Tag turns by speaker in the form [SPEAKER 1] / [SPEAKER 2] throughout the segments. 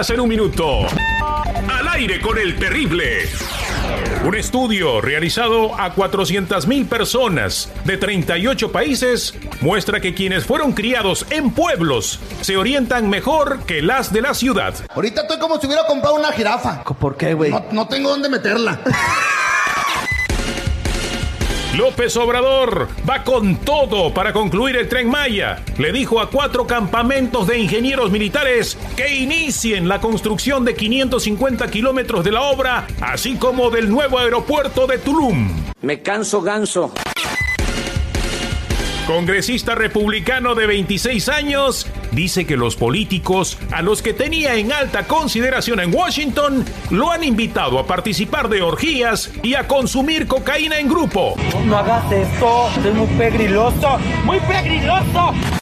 [SPEAKER 1] 24 horas en un minuto. Al aire con el terrible. Un estudio realizado a 400.000 personas de 38 países muestra que quienes fueron criados en pueblos se orientan mejor que las de la ciudad.
[SPEAKER 2] Ahorita estoy como si hubiera comprado una jirafa.
[SPEAKER 3] ¿Por qué, güey?
[SPEAKER 2] No, no tengo dónde meterla.
[SPEAKER 1] López Obrador va con todo para concluir el tren Maya. Le dijo a cuatro campamentos de ingenieros militares que inicien la construcción de 550 kilómetros de la obra, así como del nuevo aeropuerto de Tulum.
[SPEAKER 4] Me canso ganso.
[SPEAKER 1] Congresista republicano de 26 años dice que los políticos a los que tenía en alta consideración en Washington lo han invitado a participar de orgías y a consumir cocaína en grupo.
[SPEAKER 3] No hagas esto, es muy pegriloso, muy pegriloso.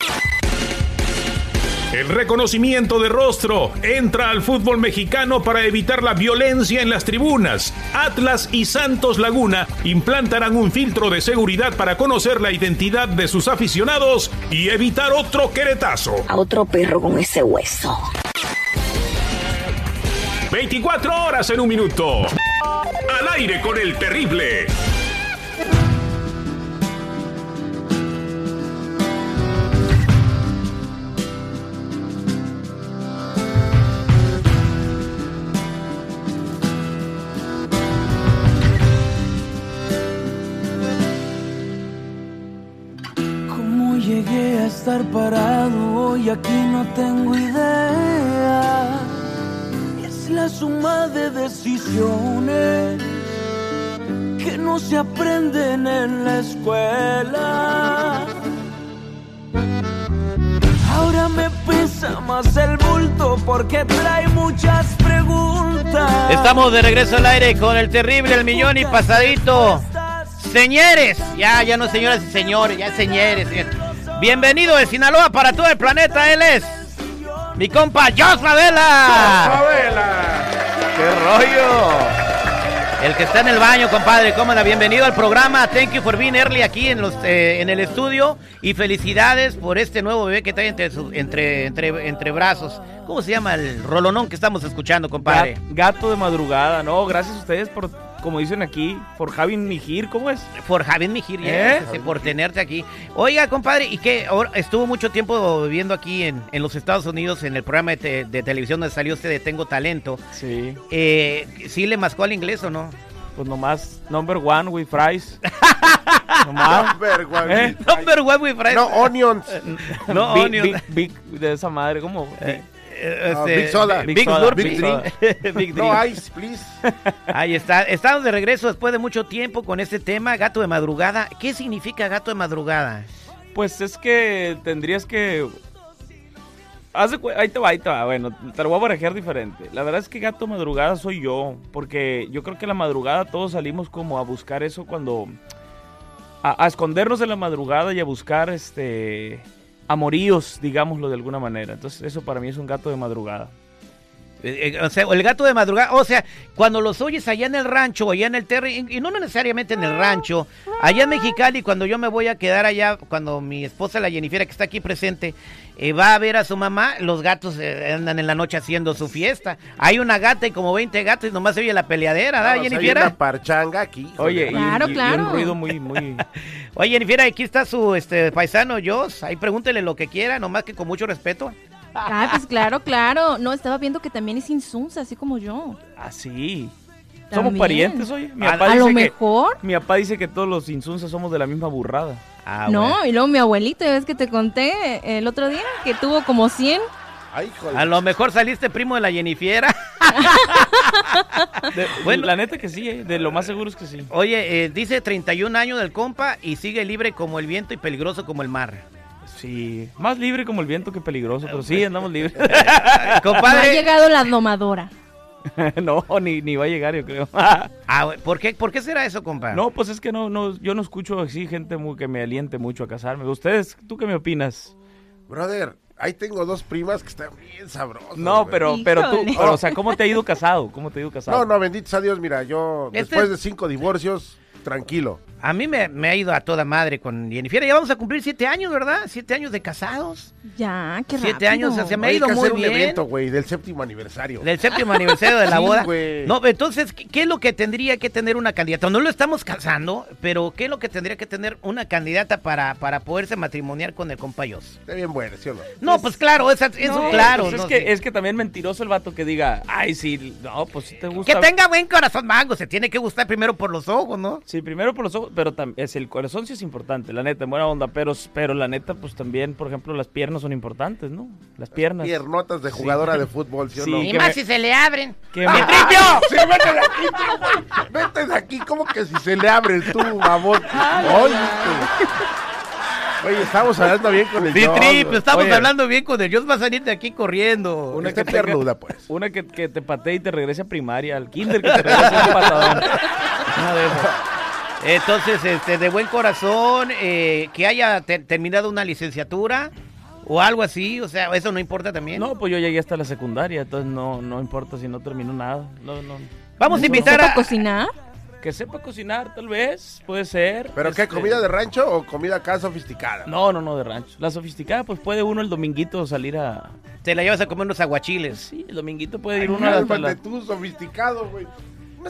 [SPEAKER 1] El reconocimiento de rostro entra al fútbol mexicano para evitar la violencia en las tribunas. Atlas y Santos Laguna implantarán un filtro de seguridad para conocer la identidad de sus aficionados y evitar otro queretazo.
[SPEAKER 5] A otro perro con ese hueso.
[SPEAKER 1] 24 horas en un minuto. Al aire con el terrible.
[SPEAKER 3] Estar parado hoy? Aquí no tengo idea. Es la suma de decisiones que no se aprenden en la escuela. Ahora me pesa más el bulto porque trae muchas preguntas.
[SPEAKER 6] Estamos de regreso al aire con el terrible, el millón y pasadito. Señores, ya, ya no señoras y señores, ya señores. señores. Bienvenido de Sinaloa para todo el planeta, él es mi compa Jos Favela. ¡Qué rollo! El que está en el baño, compadre, ¿cómo anda? Bienvenido al programa. Thank you for being early aquí en los eh, en el estudio y felicidades por este nuevo bebé que trae entre su- entre entre entre brazos. ¿Cómo se llama el rolonón que estamos escuchando, compadre?
[SPEAKER 7] Gat- Gato de madrugada, no, gracias a ustedes por, como dicen aquí, por Javi Mijir, ¿cómo es?
[SPEAKER 6] Por Javier Mijir,
[SPEAKER 7] ¿Eh?
[SPEAKER 6] yes, por tenerte aquí. Oiga, compadre, y que ahora estuvo mucho tiempo viviendo aquí en, en los Estados Unidos en el programa de, te- de televisión donde salió usted de Tengo Talento.
[SPEAKER 7] Sí,
[SPEAKER 6] Eh, ¿Sí le mascó al inglés o no?
[SPEAKER 7] pues nomás, number one with fries. nomás. ¿Eh?
[SPEAKER 6] Number one with friends.
[SPEAKER 8] No, onions.
[SPEAKER 6] No,
[SPEAKER 7] big,
[SPEAKER 6] onions.
[SPEAKER 7] Big, big de esa madre, ¿cómo?
[SPEAKER 6] Eh,
[SPEAKER 8] Ah,
[SPEAKER 6] este,
[SPEAKER 8] Big Soda.
[SPEAKER 6] Big,
[SPEAKER 7] Big soda,
[SPEAKER 6] Slurpee.
[SPEAKER 7] Big drink.
[SPEAKER 6] Big
[SPEAKER 8] No ice, please.
[SPEAKER 6] Ahí está. Estamos de regreso después de mucho tiempo con este tema, gato de madrugada. ¿Qué significa gato de madrugada?
[SPEAKER 7] Pues es que tendrías que... Ahí te va, ahí te va. Bueno, te lo voy a barajear diferente. La verdad es que gato madrugada soy yo. Porque yo creo que la madrugada todos salimos como a buscar eso cuando... A, a escondernos de la madrugada y a buscar este... Amoríos, digámoslo de alguna manera. Entonces eso para mí es un gato de madrugada.
[SPEAKER 6] Eh, eh, o sea, el gato de madrugada, o sea, cuando los oyes allá en el rancho o allá en el terry, y no necesariamente en el rancho, allá en Mexicali, cuando yo me voy a quedar allá, cuando mi esposa, la Jennifer, que está aquí presente, eh, va a ver a su mamá, los gatos eh, andan en la noche haciendo su fiesta. Hay una gata y como 20 gatos y nomás se oye la peleadera, ¿verdad,
[SPEAKER 8] Vamos, hay
[SPEAKER 6] Jennifer?
[SPEAKER 8] una parchanga aquí.
[SPEAKER 7] Oye, y-
[SPEAKER 5] Claro,
[SPEAKER 7] y, y
[SPEAKER 5] claro.
[SPEAKER 7] un ruido muy, muy...
[SPEAKER 6] Oye, Jennifer, aquí está su este paisano Jos, ahí pregúntele lo que quiera, nomás que con mucho respeto.
[SPEAKER 5] Ah, pues claro, claro. No, estaba viendo que también es insunza, así como yo.
[SPEAKER 7] Así. Somos
[SPEAKER 5] También.
[SPEAKER 7] parientes, oye. Mi
[SPEAKER 6] A-
[SPEAKER 7] papá
[SPEAKER 5] A
[SPEAKER 7] dice
[SPEAKER 5] lo
[SPEAKER 7] que-
[SPEAKER 5] mejor.
[SPEAKER 7] Mi papá dice que todos los insunzas somos de la misma burrada.
[SPEAKER 6] Ah,
[SPEAKER 5] no,
[SPEAKER 6] bueno.
[SPEAKER 5] y luego mi abuelito, ya ves que te conté el otro día, que tuvo como 100.
[SPEAKER 8] Ay, joder.
[SPEAKER 6] A lo mejor saliste primo de la Jennifer.
[SPEAKER 7] De-
[SPEAKER 6] Bueno.
[SPEAKER 7] la neta que sí, eh, de lo más seguro es que sí.
[SPEAKER 6] Oye, eh, dice 31 años del compa y sigue libre como el viento y peligroso como el mar.
[SPEAKER 7] Sí, más libre como el viento que peligroso, pero sí, andamos libres.
[SPEAKER 5] No ha
[SPEAKER 6] Compadre,
[SPEAKER 5] llegado la domadora.
[SPEAKER 7] no, ni, ni va a llegar, yo creo.
[SPEAKER 6] ah, ¿por, qué, ¿por qué será eso, compa?
[SPEAKER 7] no, pues es que no, no, yo no escucho así gente muy, que me aliente mucho a casarme. Ustedes, ¿tú qué me opinas?
[SPEAKER 8] Brother, ahí tengo dos primas que están bien sabrosas.
[SPEAKER 7] No,
[SPEAKER 8] güey.
[SPEAKER 7] pero, pero tú, pero, o sea, ¿cómo te ha ido casado? ¿Cómo te ha ido casado?
[SPEAKER 8] No, no, bendito sea Dios, mira, yo
[SPEAKER 6] Este-
[SPEAKER 8] después de cinco divorcios, tranquilo.
[SPEAKER 6] A mí me, me ha ido a toda madre con Jennifer. Ya vamos a cumplir siete años, ¿verdad? Siete años de casados.
[SPEAKER 5] Ya, qué rápido.
[SPEAKER 6] Siete años, o sea, me ha ido
[SPEAKER 8] que
[SPEAKER 6] muy
[SPEAKER 8] hacer un
[SPEAKER 6] bien.
[SPEAKER 8] evento, güey, del séptimo aniversario.
[SPEAKER 6] Del séptimo aniversario de la
[SPEAKER 8] Sí,
[SPEAKER 6] boda.
[SPEAKER 8] güey.
[SPEAKER 6] No, entonces, ¿qué, qué es lo que tendría que tener una candidata? No lo estamos casando, pero ¿qué es lo que tendría que tener una candidata para, para poderse matrimoniar con el compayos?
[SPEAKER 8] Está bien bueno, ¿sí o no?
[SPEAKER 6] No, pues claro, esa- eso
[SPEAKER 7] No,
[SPEAKER 6] claro.
[SPEAKER 7] pues es,
[SPEAKER 6] no,
[SPEAKER 7] que,
[SPEAKER 6] sí.
[SPEAKER 7] es que también mentiroso el vato que diga, ay, sí, no, pues si te gusta.
[SPEAKER 6] Que tenga buen corazón, mango. Se tiene que gustar primero por los ojos, ¿no?
[SPEAKER 7] Sí, primero por los ojos, pero es el corazón sí es importante, la neta, en buena onda, pero, pero la neta, pues también, por ejemplo, las piernas son importantes, ¿no? Las piernas.
[SPEAKER 8] Piernotas de jugadora de fútbol, ¿sí o
[SPEAKER 7] Sí.
[SPEAKER 8] no?
[SPEAKER 6] Y más
[SPEAKER 7] me-
[SPEAKER 6] si se le abren.
[SPEAKER 7] que
[SPEAKER 8] ¡Ah!
[SPEAKER 7] me-
[SPEAKER 8] ¡Sí, vete de aquí, tú! ¡Vete de aquí! ¿Cómo que si se le abre tú, babón? Oye. Oye, estamos hablando bien con el
[SPEAKER 6] Sí, Trip, estamos
[SPEAKER 7] Oye.
[SPEAKER 6] hablando bien con el Dios va a salir de aquí corriendo.
[SPEAKER 7] Una que tenga-
[SPEAKER 8] piernuda, pues.
[SPEAKER 7] Una que, que te patee y te regrese a primaria, al kinder que te regrese a un patadón. Una de esas.
[SPEAKER 6] Entonces, este, de buen corazón, eh, que haya te- terminado una licenciatura o algo así, o sea, eso no importa también.
[SPEAKER 7] No, pues yo llegué hasta la secundaria, entonces no, no importa si no termino nada. No, no.
[SPEAKER 6] Vamos a
[SPEAKER 5] ¿Que
[SPEAKER 6] invitar
[SPEAKER 5] sepa
[SPEAKER 6] a...
[SPEAKER 5] cocinar?
[SPEAKER 7] Que sepa cocinar, tal vez, puede ser.
[SPEAKER 8] ¿Pero qué?
[SPEAKER 7] Este,
[SPEAKER 8] ¿Comida de rancho o comida acá sofisticada?
[SPEAKER 7] No, no, no, de rancho. La sofisticada, pues puede uno el dominguito salir a...
[SPEAKER 6] Te la llevas a comer unos aguachiles.
[SPEAKER 7] Sí, el dominguito puede ir
[SPEAKER 8] Ay,
[SPEAKER 7] uno a la...
[SPEAKER 8] tú, sofisticado, güey.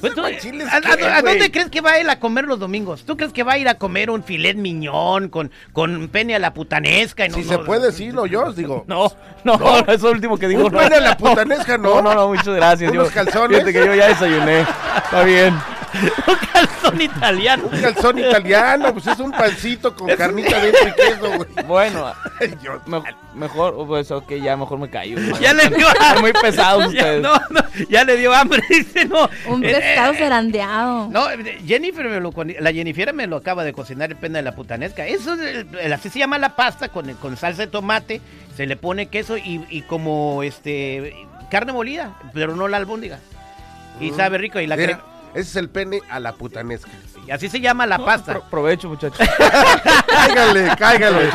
[SPEAKER 6] Pues tú,
[SPEAKER 8] guachiles,
[SPEAKER 6] ¿a, a-
[SPEAKER 8] ¿qué,
[SPEAKER 6] a dónde crees que va él a comer los domingos? ¿Tú crees que va a ir a comer un filet miñón con, con pene a la putanesca? Y no-
[SPEAKER 8] Si
[SPEAKER 6] no-
[SPEAKER 8] se puede, sí, no, yo digo.
[SPEAKER 7] No, no, no, eso último que digo.
[SPEAKER 8] Un
[SPEAKER 7] no.
[SPEAKER 8] pene a la putanesca,
[SPEAKER 7] No,
[SPEAKER 8] ¿no?
[SPEAKER 7] no, no, muchas gracias.
[SPEAKER 8] ¿Unos
[SPEAKER 7] Yo-
[SPEAKER 8] calzones?
[SPEAKER 7] Fíjate que yo ya desayuné. Está bien.
[SPEAKER 6] un calzón italiano.
[SPEAKER 8] Un calzón italiano, pues es un pancito con carnita dentro y queso, güey.
[SPEAKER 7] Bueno,
[SPEAKER 8] yo-
[SPEAKER 7] me- mejor, pues ok, ya mejor me callo.
[SPEAKER 6] Ya le dio
[SPEAKER 7] Están muy pesados
[SPEAKER 6] Ya,
[SPEAKER 7] ustedes.
[SPEAKER 6] no, no, ya le dio hambre, dice, no.
[SPEAKER 5] Un
[SPEAKER 6] Eh,
[SPEAKER 5] pescado
[SPEAKER 6] eh,
[SPEAKER 5] zarandeado.
[SPEAKER 6] No, eh, Jennifer me lo, con- la Jennifer me lo acaba de cocinar el pene de la putanesca. Eso es el- el- así se llama la pasta con, con salsa de tomate, se le pone queso y, y como este carne molida, pero no la albóndiga. Y
[SPEAKER 8] Mm.
[SPEAKER 6] sabe rico y la crema.
[SPEAKER 8] Ese es el pene a la putanesca.
[SPEAKER 6] Y así se llama la pasta.
[SPEAKER 7] Pro- provecho, muchachos.
[SPEAKER 8] Cáigale, cáigale.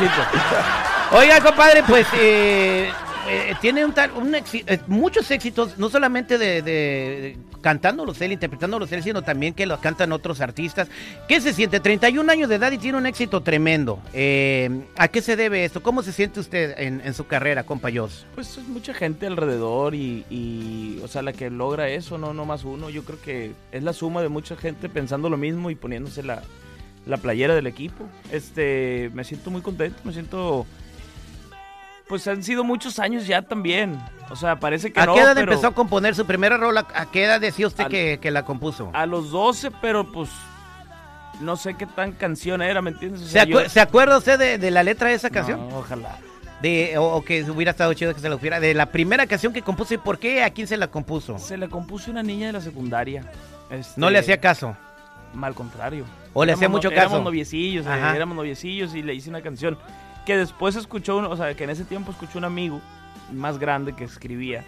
[SPEAKER 6] Oiga, compadre, pues eh, eh, tiene un un eh, muchos éxitos, no solamente de, de cantándolos él, interpretándolos él, sino también que los cantan otros artistas. ¿Qué se siente? 31 años de edad y tiene un éxito tremendo. Eh, ¿A qué se debe esto? ¿Cómo se siente usted en, su carrera, compa Jos?
[SPEAKER 7] Pues es mucha gente alrededor y, y, o sea, la que logra eso, no, no más uno. Yo creo que es la suma de mucha gente pensando lo mismo y poniéndose la, la playera del equipo. Este, me siento muy contento, me siento... Pues han sido muchos años ya también. O sea, parece que
[SPEAKER 6] ¿A
[SPEAKER 7] no,
[SPEAKER 6] qué edad
[SPEAKER 7] pero
[SPEAKER 6] empezó a componer su primera rola? ¿A qué edad decía usted que, que la compuso?
[SPEAKER 7] A los 12, pero pues no sé qué tan canción era, ¿me entiendes? O
[SPEAKER 6] ¿Se,
[SPEAKER 7] sea,
[SPEAKER 6] acu-
[SPEAKER 7] yo-
[SPEAKER 6] ¿Se acuerda usted de, de la letra de esa canción?
[SPEAKER 7] No, ojalá.
[SPEAKER 6] De, o, o que hubiera estado chido que se la hubiera. De la primera canción que compuso y por qué, a quién se la compuso.
[SPEAKER 7] Se le compuso una niña de la secundaria. Este,
[SPEAKER 6] No le hacía caso.
[SPEAKER 7] Mal contrario.
[SPEAKER 6] O le hacía mucho
[SPEAKER 7] no-
[SPEAKER 6] caso.
[SPEAKER 7] Éramos noviecillos, eh, éramos noviecillos y le hice una canción que después escuchó, uno, o sea, que en ese tiempo escuchó un amigo más grande que escribía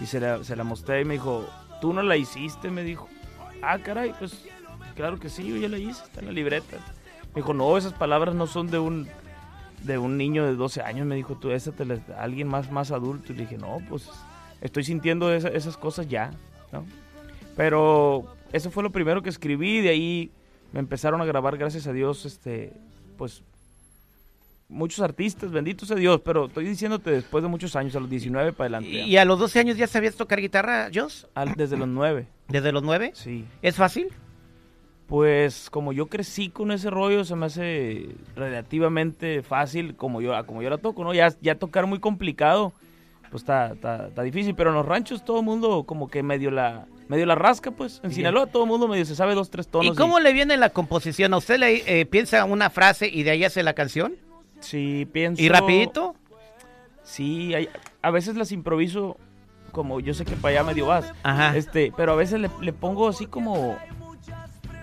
[SPEAKER 7] y se la, mostré y me dijo, tú no la hiciste, me dijo. Ah, caray, pues claro que sí, yo ya la hice, está en la libreta. Me dijo, no, esas palabras no son de un de un niño de 12 años, me dijo, tú, esa te la- alguien más, más adulto. Y le dije, no, pues estoy sintiendo esa- esas cosas ya, ¿no? Pero eso fue lo primero que escribí, de ahí me empezaron a grabar, gracias a Dios, este, pues muchos artistas, benditos a Dios, pero estoy diciéndote después de muchos años, a los 19 para adelante.
[SPEAKER 6] ¿Y, a los 12 años ya sabías tocar guitarra, Jos?
[SPEAKER 7] Desde los 9,
[SPEAKER 6] ¿Desde los 9?
[SPEAKER 7] sí.
[SPEAKER 6] ¿Es fácil?
[SPEAKER 7] Pues como yo crecí con ese rollo, se me hace relativamente fácil como yo, como yo la toco, ¿no? Ya, ya tocar muy complicado, pues está, está, está difícil, pero en los ranchos todo el mundo como que medio la, medio la rasca, pues. En. Sinaloa todo el mundo medio se sabe dos, tres tonos.
[SPEAKER 6] ¿Y cómo le viene la composición? ¿A usted le eh, piensa una frase y de ahí hace la canción?
[SPEAKER 7] Sí, pienso...
[SPEAKER 6] ¿Y rapidito?
[SPEAKER 7] Sí, hay- a veces las improviso como yo sé que para allá medio vas.
[SPEAKER 6] Ajá.
[SPEAKER 7] Este, pero a veces le, le pongo así como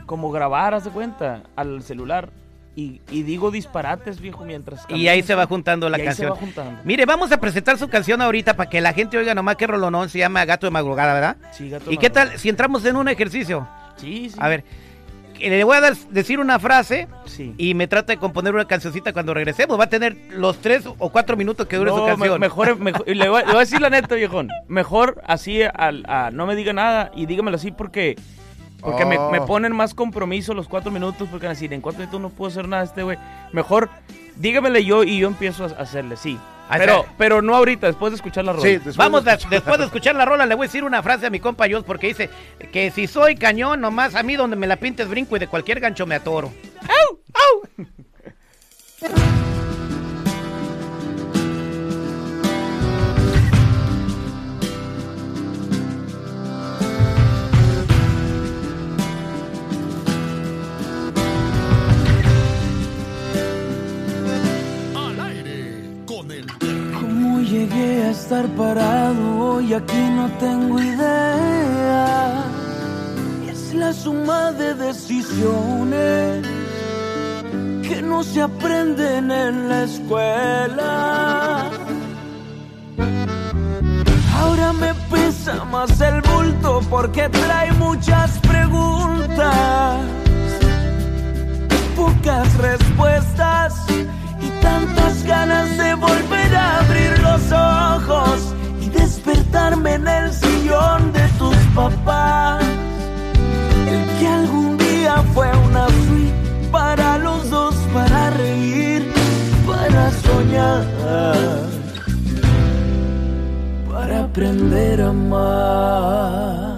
[SPEAKER 7] como grabar, haz de cuenta, al celular y, y digo disparates, viejo, mientras
[SPEAKER 6] Y ahí se va juntando la
[SPEAKER 7] Y ahí se
[SPEAKER 6] canción.
[SPEAKER 7] va juntando.
[SPEAKER 6] Mire, vamos a presentar su canción ahorita para que la gente oiga nomás qué rolonón se llama Gato de Madrugada, ¿verdad?
[SPEAKER 7] Sí, gato
[SPEAKER 6] ¿Y qué tal si entramos en un ejercicio?
[SPEAKER 7] Sí, sí.
[SPEAKER 6] A ver, que le voy a dar- decir una frase
[SPEAKER 7] Sí.
[SPEAKER 6] y me trata de componer una cancioncita cuando regresemos. Va a tener los tres o cuatro minutos que dure
[SPEAKER 7] No,
[SPEAKER 6] su
[SPEAKER 7] me-
[SPEAKER 6] canción.
[SPEAKER 7] mejor, mejor y le, voy, le voy a decir la neta, viejón. Mejor así, al, a, no me diga nada y dígamelo así porque Porque me,
[SPEAKER 8] Oh.
[SPEAKER 7] me ponen más compromiso los cuatro minutos, porque van a decir, en cuatro minutos no puedo hacer nada a este güey. Mejor dígamele yo y yo empiezo a hacerle, sí. Pero, pero no ahorita, después de escuchar la rola.
[SPEAKER 8] Sí, después
[SPEAKER 6] Vamos,
[SPEAKER 8] de
[SPEAKER 6] de-
[SPEAKER 8] escuchar-
[SPEAKER 6] después de escuchar la rola, le voy a decir una frase a mi compa Jos, porque dice que si soy cañón, nomás a mí donde me la pintes brinco y de cualquier gancho me atoro. ¡Au! ¡Au!
[SPEAKER 3] llegué a estar parado hoy? Aquí no tengo idea. Es la suma de decisiones que no se aprenden en la escuela. Ahora me pesa más el bulto porque trae muchas preguntas pocas respuestas tantas ganas de volver a abrir los ojos y despertarme en el sillón de tus papás. El que algún día fue una suite para los dos, para reír, para soñar, para aprender a amar.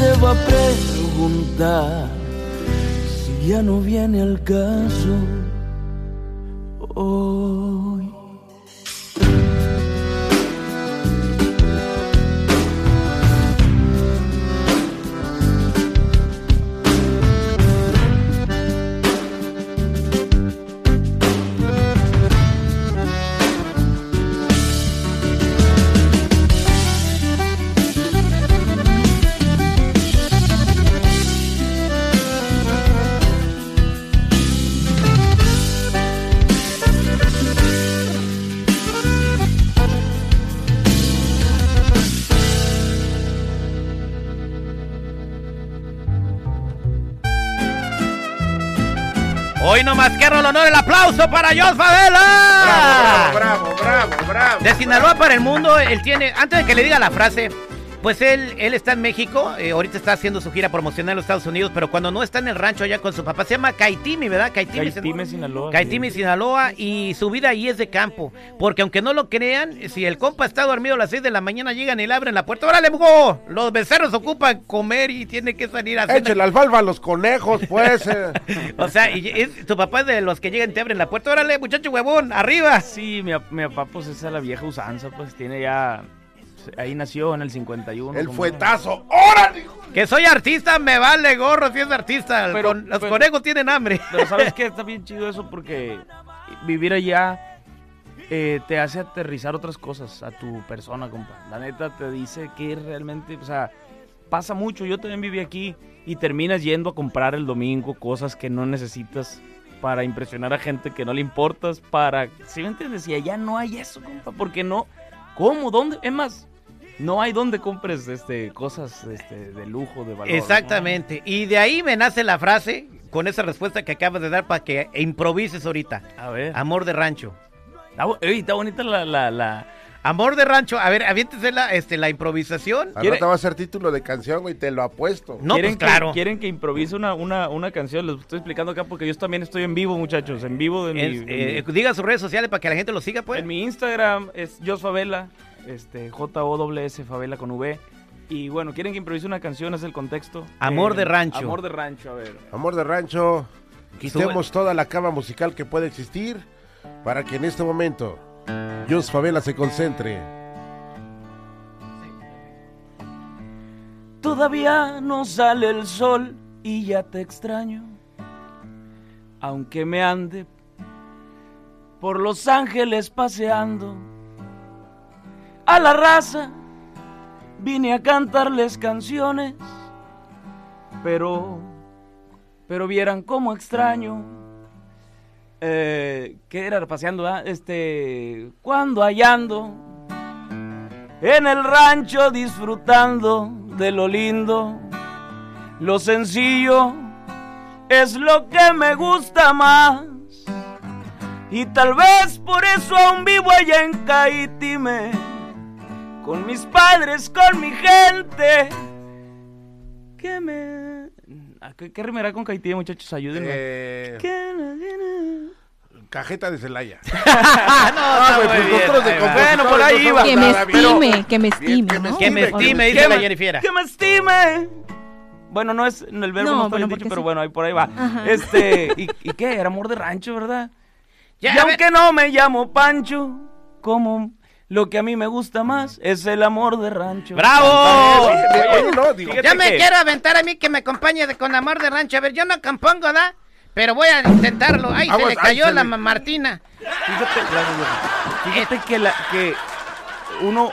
[SPEAKER 3] Vez ni deba preguntar si ya no viene al caso hoy.
[SPEAKER 6] Hoy nomás quiero el honor, el aplauso para Jos Favela.
[SPEAKER 8] Bravo, bravo, bravo, bravo, bravo.
[SPEAKER 6] De Sinaloa para el mundo, él tiene, antes de que le diga la frase, pues él, él está en México, eh, ahorita está haciendo su gira promocional en los Estados Unidos, pero cuando no está en el rancho allá con su papá, se llama Caitimi, ¿verdad? Caitimi,
[SPEAKER 7] Caitime, Sinaloa.
[SPEAKER 6] Caitimi, Sinaloa, y su vida ahí es de campo, porque aunque no lo crean, si el compa está dormido a las 6 de la mañana, llegan y le abren la puerta, ¡órale, Mugo! Los becerros ocupan comer y tiene que salir a hacer...
[SPEAKER 8] Échale alfalfa a los conejos, pues. eh.
[SPEAKER 6] O sea, y es- tu papá es de los que llegan y te abren la puerta, ¡órale, muchacho huevón, arriba!
[SPEAKER 7] Sí, mi, mi papá pues esa es la vieja usanza, pues tiene ya Ahí nació en el 51.
[SPEAKER 8] El fuetazo. ¡Órale! hijo!
[SPEAKER 6] Que soy artista, me vale gorro si es artista.
[SPEAKER 7] Pero-
[SPEAKER 6] Con- los
[SPEAKER 7] pero-
[SPEAKER 6] conejos tienen hambre.
[SPEAKER 7] Pero sabes que está bien chido eso porque vivir allá eh, te hace aterrizar otras cosas a tu persona, compa. La neta te dice que realmente, o sea, pasa mucho. Yo también viví aquí y terminas yendo a comprar el domingo cosas que no necesitas para impresionar a gente que no le importas, para... ¿Sí me entiendes? Y allá no hay eso, compa, porque no... ¿Cómo? ¿Dónde? Es más, no hay donde compres este, cosas este, de lujo, de valor. ¿no?
[SPEAKER 6] Exactamente. Y de ahí me nace la frase con esa respuesta que acabas de dar para que improvises ahorita.
[SPEAKER 7] A ver.
[SPEAKER 6] Amor de rancho.
[SPEAKER 7] Está, bo- ey, está bonita la... la, la...
[SPEAKER 6] Amor de rancho. A ver, aviéntese la, este, la improvisación.
[SPEAKER 7] ¿Quiere-
[SPEAKER 8] rato va a ser título de canción, güey, te lo apuesto.
[SPEAKER 6] No,
[SPEAKER 7] ¿Quieren
[SPEAKER 6] pues claro.
[SPEAKER 7] Que, quieren que improvise una, una, una canción. Les estoy explicando acá porque yo también estoy en vivo, muchachos. En vivo de mi,
[SPEAKER 6] Es- eh,
[SPEAKER 7] mi-
[SPEAKER 6] diga sus redes sociales para que la gente lo siga, pues.
[SPEAKER 7] en mi Instagram es Jos Favela, este, J-O-S Favela con V. Y bueno, quieren que improvise una canción, es el contexto.
[SPEAKER 6] Amor
[SPEAKER 7] Eh,
[SPEAKER 6] de rancho.
[SPEAKER 7] Amor de rancho, a ver.
[SPEAKER 8] Amor de rancho, quitemos toda la cama musical que puede existir para que en este momento Jos Favela se concentre.
[SPEAKER 7] Todavía no sale el sol y ya te extraño. Aunque me ande por Los Ángeles paseando. A la raza vine a cantarles canciones. Pero, pero vieran cómo extraño. Eh, ¿Qué era? Paseando, ah? Este, cuando hallando en el rancho disfrutando de lo lindo. Lo sencillo es lo que me gusta más. Y tal vez por eso aún vivo allá en Caitime. Con mis padres, con mi gente. ¿Qué me. ¿A ¿Qué, qué rimará con Caitime, muchachos? Ayúdenme.
[SPEAKER 8] Eh,
[SPEAKER 7] ¿Qué me-
[SPEAKER 8] cajeta de Celaya.
[SPEAKER 6] Ah, no,
[SPEAKER 8] güey,
[SPEAKER 6] está muy
[SPEAKER 8] pues
[SPEAKER 6] bien,
[SPEAKER 8] nosotros de
[SPEAKER 7] Bueno, por ahí iba.
[SPEAKER 5] Que me estime, que me estime,
[SPEAKER 8] que me.
[SPEAKER 6] Que
[SPEAKER 8] Estime, que
[SPEAKER 6] dice la Jennifer.
[SPEAKER 7] que me estime. Bueno, no es, el verbo
[SPEAKER 5] No,
[SPEAKER 7] no, está
[SPEAKER 5] bueno,
[SPEAKER 7] bien dicho, pero
[SPEAKER 5] sí.
[SPEAKER 7] bueno, ahí por ahí va.
[SPEAKER 5] Ajá.
[SPEAKER 7] Este, ¿y, y qué? Era amor de rancho, ¿verdad?
[SPEAKER 6] Ya,
[SPEAKER 7] y aunque no me llamo Pancho, como lo que a mí me gusta más es el amor de rancho.
[SPEAKER 6] ¡Bravo!
[SPEAKER 8] Oye, no, digo,
[SPEAKER 6] Yo me
[SPEAKER 7] que-
[SPEAKER 6] quiero aventar a mí que me acompañe de, con amor de rancho. A ver, yo no compongo, ¿da? Pero voy a intentarlo. Ay, se le
[SPEAKER 8] ay,
[SPEAKER 6] cayó
[SPEAKER 8] se
[SPEAKER 6] la
[SPEAKER 8] le-
[SPEAKER 6] ma- Martina.
[SPEAKER 7] Fíjate. Fíjate que, la, que uno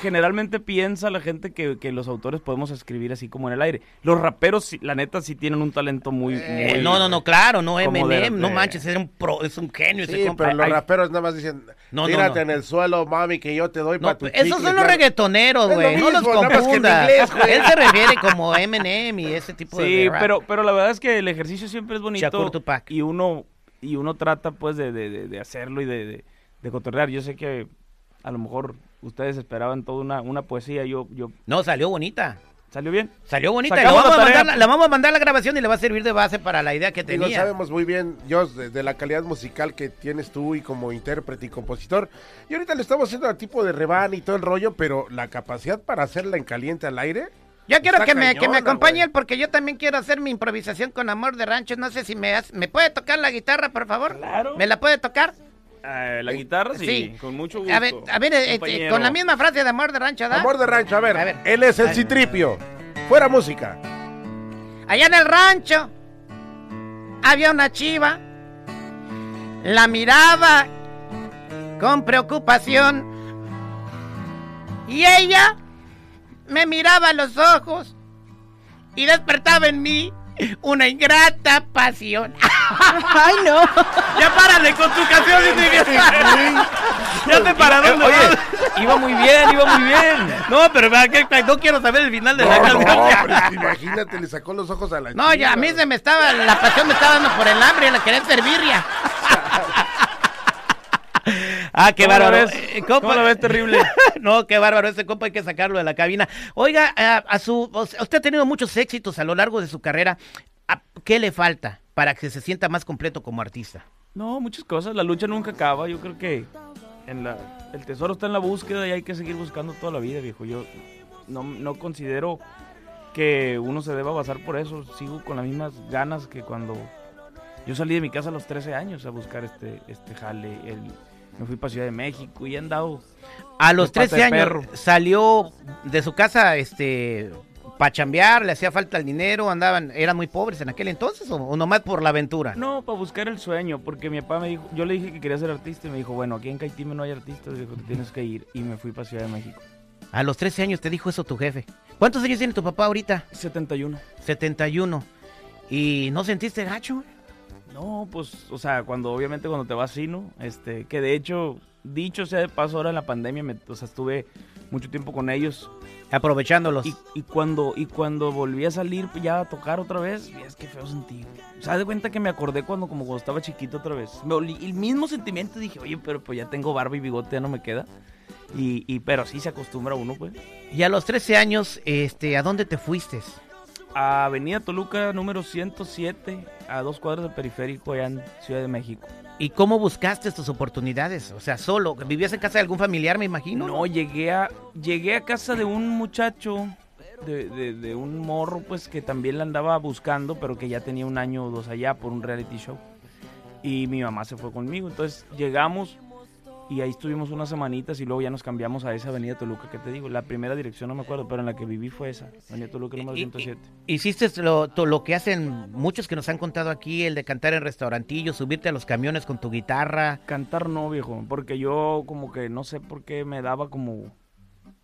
[SPEAKER 7] generalmente piensa la gente que, que los autores podemos escribir así como en el aire. Los raperos, sí, la neta, sí tienen un talento muy...
[SPEAKER 6] Eh,
[SPEAKER 7] muy-
[SPEAKER 6] no, no, no, claro, no Eminem, no manches, es un pro, es un genio ese
[SPEAKER 8] Sí,
[SPEAKER 6] compa.
[SPEAKER 8] pero los raperos nada más dicen,
[SPEAKER 6] No, no,
[SPEAKER 8] tírate
[SPEAKER 6] no.
[SPEAKER 8] en el suelo, mami, que yo te doy
[SPEAKER 6] No,
[SPEAKER 8] para tu
[SPEAKER 6] esos
[SPEAKER 8] chicle",
[SPEAKER 6] son los
[SPEAKER 8] claro.
[SPEAKER 6] reggaetoneros, güey. No los confundas. Él se refiere como Eminem y ese tipo de
[SPEAKER 7] Sí, pero, pero la verdad es que el ejercicio siempre es bonito.
[SPEAKER 6] Shakur Tupac.
[SPEAKER 7] Y uno, y uno trata pues de, de- de- de hacerlo y de, de, de cotorrear. Yo sé que a lo mejor ustedes esperaban toda una, una poesía. Yo, yo,
[SPEAKER 6] No, salió bonita.
[SPEAKER 7] ¿Salió bien?
[SPEAKER 6] Salió bonita. y
[SPEAKER 7] Sacamos
[SPEAKER 6] vamos,
[SPEAKER 7] la
[SPEAKER 6] mandar, la, la vamos a mandar la grabación y le va a servir de base para la idea que tenía.
[SPEAKER 8] sabemos muy bien, Jos, de, de la calidad musical que tienes tú y como intérprete y compositor. Y ahorita le estamos haciendo el tipo de reban y todo el rollo, pero la capacidad para hacerla en caliente al aire.
[SPEAKER 6] Yo quiero que me, que me acompañe él porque yo también quiero hacer mi improvisación con amor de rancho. No sé si me hace- me puede tocar la guitarra, por favor.
[SPEAKER 7] Claro.
[SPEAKER 6] ¿Me la puede tocar?
[SPEAKER 7] Eh, la guitarra, sí,
[SPEAKER 6] Sí.
[SPEAKER 7] con mucho gusto.
[SPEAKER 6] A ver, a ver, eh, eh,
[SPEAKER 7] compañero.
[SPEAKER 6] con la misma frase de amor de rancho, ¿da?
[SPEAKER 8] Amor de rancho, a ver,
[SPEAKER 6] A ver.
[SPEAKER 8] él es el citripio. Fuera música.
[SPEAKER 6] Allá en el rancho había una chiva. La miraba con preocupación. Y ella me miraba a los ojos y despertaba en mí una ingrata pasión.
[SPEAKER 5] Ay, no.
[SPEAKER 6] ya párale con tu canción,
[SPEAKER 7] Ya te para dónde
[SPEAKER 6] Oye,
[SPEAKER 7] vas? Iba muy bien, iba muy bien.
[SPEAKER 6] No, pero no quiero saber el final de la
[SPEAKER 8] No,
[SPEAKER 6] canción.
[SPEAKER 8] no, pero imagínate, le sacó los ojos a la
[SPEAKER 6] No, ya a mí se me estaba, la pasión me estaba dando por el hambre y la quería servir ya. Ah, qué
[SPEAKER 7] ¿Cómo lo
[SPEAKER 6] bárbaro.
[SPEAKER 7] ves?
[SPEAKER 6] Eh,
[SPEAKER 7] ¿Cómo lo ves terrible?
[SPEAKER 6] no, qué bárbaro, ese compa hay que sacarlo de la cabina. Oiga, a, a su, usted ha tenido muchos éxitos a lo largo de su carrera. ¿A- ¿Qué le falta para que se sienta más completo como artista?
[SPEAKER 7] No, muchas cosas. La lucha nunca acaba. Yo creo que en la, el tesoro está en la búsqueda y hay que seguir buscando toda la vida, viejo. Yo no, no considero que uno se deba basar por eso. Sigo con las mismas ganas que cuando yo salí de mi casa a los 13 años a buscar este, este jale. El, me fui para Ciudad de México y he andado.
[SPEAKER 6] A los
[SPEAKER 7] de pata
[SPEAKER 6] 13
[SPEAKER 7] de
[SPEAKER 6] años
[SPEAKER 7] perro.
[SPEAKER 6] salió de su casa este para chambear, le hacía falta el dinero, andaban, eran muy pobres en aquel entonces o, o nomás por la aventura.
[SPEAKER 7] No, para buscar el sueño, porque mi papá me dijo, yo le dije que quería ser artista y me dijo, bueno, aquí en Caitime no hay artistas, dijo, te tienes que ir. Y me fui para Ciudad de México.
[SPEAKER 6] A los 13 años te dijo eso tu jefe. ¿Cuántos años tiene tu papá ahorita?
[SPEAKER 7] 71.
[SPEAKER 6] 71. ¿Y no sentiste gacho?
[SPEAKER 7] No, pues, o sea, cuando obviamente cuando te vas así, ¿no? Este, que de hecho, dicho sea de paso, ahora en la pandemia, me, o sea, estuve mucho tiempo con ellos.
[SPEAKER 6] Aprovechándolos.
[SPEAKER 7] Y, y cuando y cuando volví a salir pues, ya a tocar otra vez, es que feo sentí. O sea, de cuenta que me acordé cuando como cuando estaba chiquito otra vez. Me olí- el mismo sentimiento dije, oye, pero pues ya tengo barba y bigote, ya no me queda. Y, y pero sí se acostumbra uno, pues.
[SPEAKER 6] Y a los 13 años, este, ¿a dónde te fuiste?
[SPEAKER 7] A Avenida Toluca número 107, a dos cuadras del periférico allá en Ciudad de México.
[SPEAKER 6] ¿Y cómo buscaste tus oportunidades? O sea, solo, ¿vivías en casa de algún familiar, me imagino?
[SPEAKER 7] No, llegué a, llegué a casa de un muchacho, de, de- de un morro, pues que también la andaba buscando, pero que ya tenía un año o dos allá por un reality show. Y mi mamá se fue conmigo. Entonces llegamos y ahí estuvimos unas semanitas y luego ya nos cambiamos a esa avenida Toluca que te digo. La primera dirección no me acuerdo, pero en la que viví fue esa, avenida Toluca número
[SPEAKER 6] Y- y-
[SPEAKER 7] 107.
[SPEAKER 6] Hiciste lo, lo que hacen muchos que nos han contado aquí, el de cantar en restaurantillos, subirte a los camiones con tu guitarra.
[SPEAKER 7] Cantar no, viejo, porque yo como que no sé por qué me daba como...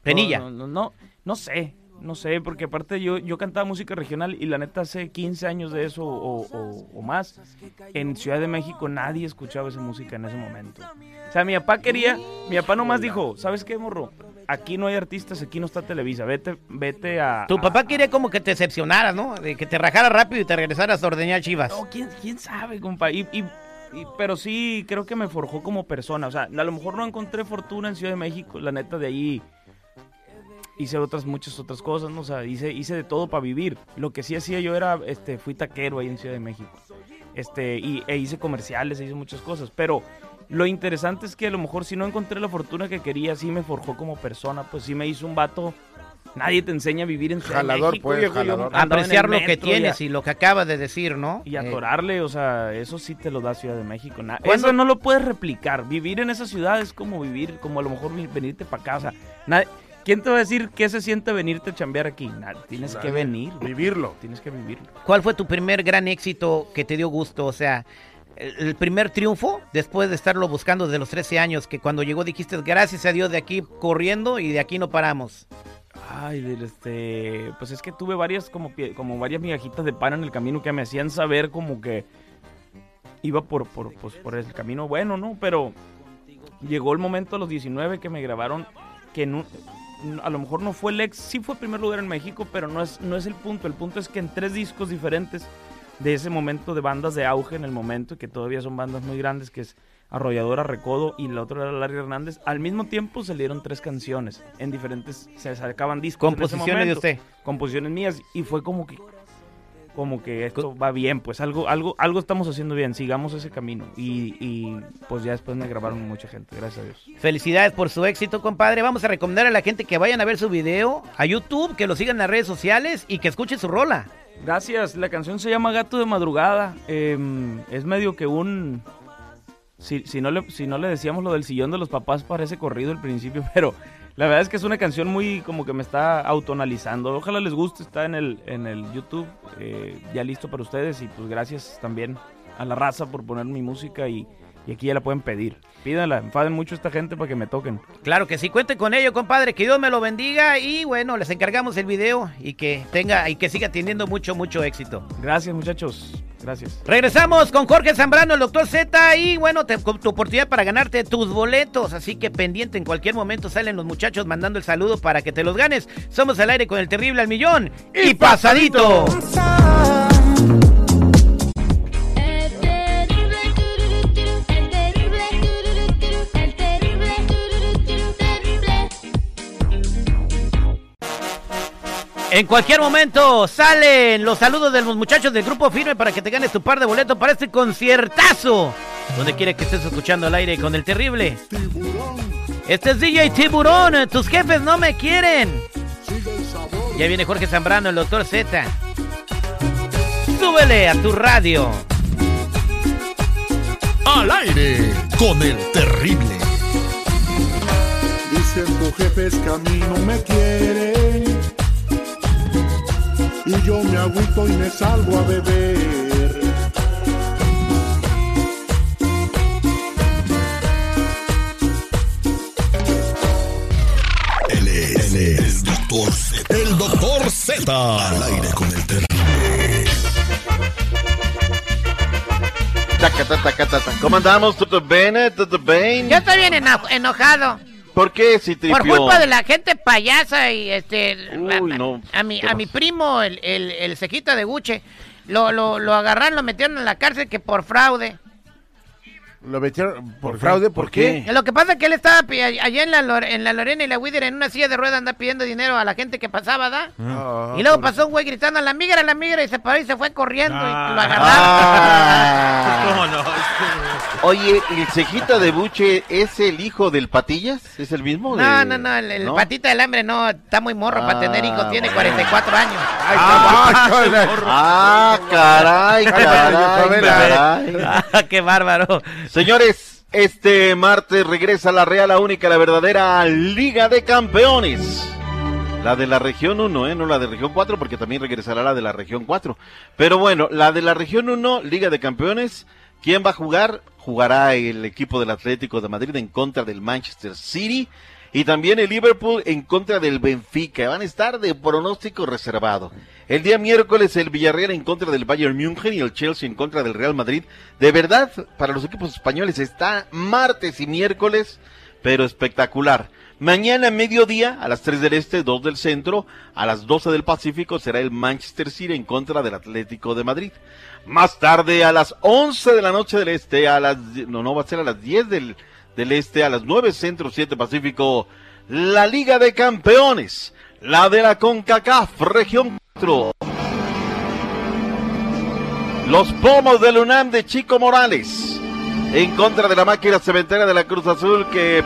[SPEAKER 6] Penilla.
[SPEAKER 7] No, no, no, no sé, no sé, porque aparte yo, yo cantaba música regional y la neta hace 15 años de eso o, o- o más, en Ciudad de México nadie escuchaba esa música en ese momento. O sea, mi papá quería, mi papá nomás dijo, ¿sabes qué, morro? Aquí no hay artistas, aquí no está Televisa, vete, vete a...
[SPEAKER 6] Tu
[SPEAKER 7] a-
[SPEAKER 6] papá quería como que te decepcionaras, ¿no? De que te rajara rápido y te regresaras a ordeñar chivas.
[SPEAKER 7] No, ¿quién, quién sabe, compa? Y, y- y- pero sí, creo que me forjó como persona. O sea, a lo mejor no encontré fortuna en Ciudad de México. La neta, de ahí hice otras, muchas otras cosas, ¿no? O sea, hice, hice de todo para vivir. Lo que sí hacía yo era, este, fui taquero ahí en Ciudad de México. Este, y, e hice comerciales, e hice muchas cosas. Pero lo interesante es que a lo mejor si no encontré la fortuna que quería, sí me forjó como persona. Pues sí me hizo un vato... Nadie te enseña a vivir en Ciudad
[SPEAKER 8] Jalador,
[SPEAKER 7] de México.
[SPEAKER 8] pues, jalador.
[SPEAKER 6] Apreciar lo que
[SPEAKER 7] metro y a-
[SPEAKER 6] tienes y lo que acabas de decir, ¿no?
[SPEAKER 7] y
[SPEAKER 6] Eh,
[SPEAKER 7] atorarle, o sea, eso sí te lo da Ciudad de México. na-
[SPEAKER 6] ¿Cuándo-
[SPEAKER 7] Eso no lo puedes replicar. Vivir en esa ciudad es como vivir, como a lo mejor venirte para acá. O sea, nadie- ¿quién te va a decir qué se siente venirte a chambear aquí? Nadie. Tienes que venir.
[SPEAKER 8] Vivirlo.
[SPEAKER 7] Tienes que vivirlo.
[SPEAKER 6] ¿Cuál fue tu primer gran éxito que te dio gusto? O sea, el, primer triunfo después de estarlo buscando desde los 13 años, que cuando llegó dijiste, gracias a Dios, de aquí corriendo y de aquí no paramos.
[SPEAKER 7] Ay, este, pues es que tuve varias como pie- como varias migajitas de pan en el camino que me hacían saber como que iba por por pues, por el camino bueno, ¿no? Pero llegó el momento a los 19 que me grabaron que no, a lo mejor no fue el ex, sí fue primer lugar en México, pero no es no es el punto, el punto es que en tres discos diferentes de ese momento de bandas de auge en el momento que todavía son bandas muy grandes que es Arrolladora, Recodo y la otra era Larry Hernández. Al mismo tiempo salieron tres canciones en diferentes, se sacaban discos. en ese
[SPEAKER 6] Composiciones de usted.
[SPEAKER 7] Composiciones mías y fue como que, como que esto va bien, pues algo, algo, algo estamos haciendo bien, sigamos ese camino. Y, y, pues ya después me grabaron mucha gente, gracias a Dios.
[SPEAKER 6] Felicidades por su éxito, compadre. Vamos a recomendar a la gente que vayan a ver su video a YouTube, que lo sigan en las redes sociales y que escuchen su rola.
[SPEAKER 7] Gracias, la canción se llama Gato de Madrugada. em, es medio que un... Si, si, no le, si no le decíamos lo del sillón de los papás, parece corrido al principio, pero la verdad es que es una canción muy como que me está autonalizando. Ojalá les guste, está en el, en el YouTube, eh, ya listo para ustedes y pues gracias también a la raza por poner mi música y, y aquí ya la pueden pedir. Pídanla, enfaden mucho a esta gente para que me toquen.
[SPEAKER 6] Claro que sí, cuenten con ello, compadre. Que Dios me lo bendiga y bueno, les encargamos el video y que tenga y que siga teniendo mucho, mucho éxito.
[SPEAKER 7] Gracias muchachos, gracias.
[SPEAKER 6] Regresamos con Jorge Zambrano, el doctor Z, y bueno, te, con tu oportunidad para ganarte tus boletos, así que pendiente, en cualquier momento salen los muchachos mandando el saludo para que te los ganes. Somos al aire con el terrible al millón y pasadito.
[SPEAKER 4] El
[SPEAKER 6] En cualquier momento salen los saludos de los muchachos del grupo firme para que te ganes tu par de boletos para este conciertazo. Donde quiere que estés escuchando al aire con el terrible. Este es DJ Tiburón, tus jefes no me quieren. Ya viene Jorge Zambrano, el doctor Z. Súbele a tu radio.
[SPEAKER 1] Al aire
[SPEAKER 9] con el terrible.
[SPEAKER 10] Dicen tus jefes que a mí no me quiere. Y yo me agüito y me salgo a beber.
[SPEAKER 9] Él es, él es el doctor Z. El doctor Z. Al aire con el terrible.
[SPEAKER 11] ¿Cómo andamos? ¿Todo bien? ¿Todo bien?
[SPEAKER 6] Yo estoy bien eno- enojado.
[SPEAKER 11] ¿Por qué, Citripio?
[SPEAKER 6] Por culpa de la gente payasa y este. a,
[SPEAKER 11] Uy, no.
[SPEAKER 6] a mi,
[SPEAKER 11] ¿Qué
[SPEAKER 6] a mi primo, el, el, el cejita de Guche, lo, lo, lo agarraron, lo metieron en la cárcel que por fraude.
[SPEAKER 8] Lo metieron por fraude, ¿por qué?
[SPEAKER 6] Lo que pasa es que él estaba allá en la, en la Lorena y la Wider en una silla de ruedas, anda pidiendo dinero a la gente que pasaba, ¿da?
[SPEAKER 8] Ah,
[SPEAKER 6] y luego
[SPEAKER 8] por-
[SPEAKER 6] pasó un güey gritando a la migra, a la migra, y se paró y se fue corriendo y lo agarraron.
[SPEAKER 11] Ah.
[SPEAKER 7] ¿Cómo no?
[SPEAKER 11] Oye, ¿el cejita de buche es el hijo del Patillas? ¿Es el mismo?
[SPEAKER 6] No,
[SPEAKER 11] de-
[SPEAKER 6] no, no, el, el
[SPEAKER 11] ¿no?
[SPEAKER 6] patita del hambre no, está muy morro para tener hijos,
[SPEAKER 11] Ah,
[SPEAKER 6] tiene
[SPEAKER 11] bueno.
[SPEAKER 6] 44 años.
[SPEAKER 11] Ah, caray, caray, caray.
[SPEAKER 6] Ah, qué bárbaro.
[SPEAKER 11] Señores, este martes regresa la Real, la única, la verdadera Liga de Campeones. La de la región 1, ¿eh? no la de región 4, porque también regresará la de la región 4. Pero bueno, la de la región 1, Liga de Campeones, ¿quién va a jugar? Jugará el equipo del Atlético de Madrid en contra del Manchester City y también el Liverpool en contra del Benfica. Van a estar de pronóstico reservado. El día miércoles el Villarreal en contra del Bayern München y el Chelsea en contra del Real Madrid. De verdad, para los equipos españoles está martes y miércoles, pero espectacular. Mañana mediodía, a las 3 del Este, 2 del Centro, a las 12 del Pacífico será el Manchester City en contra del Atlético de Madrid. Más tarde, a las 11 de la noche del Este, a las... No, no, va a ser a las 10 del, del Este, a las 9 Centro, 7 Pacífico, la Liga de Campeones, la de la CONCACAF, Región 4. Los pomos del UNAM de Chico Morales. En contra de la máquina cementera de la Cruz Azul que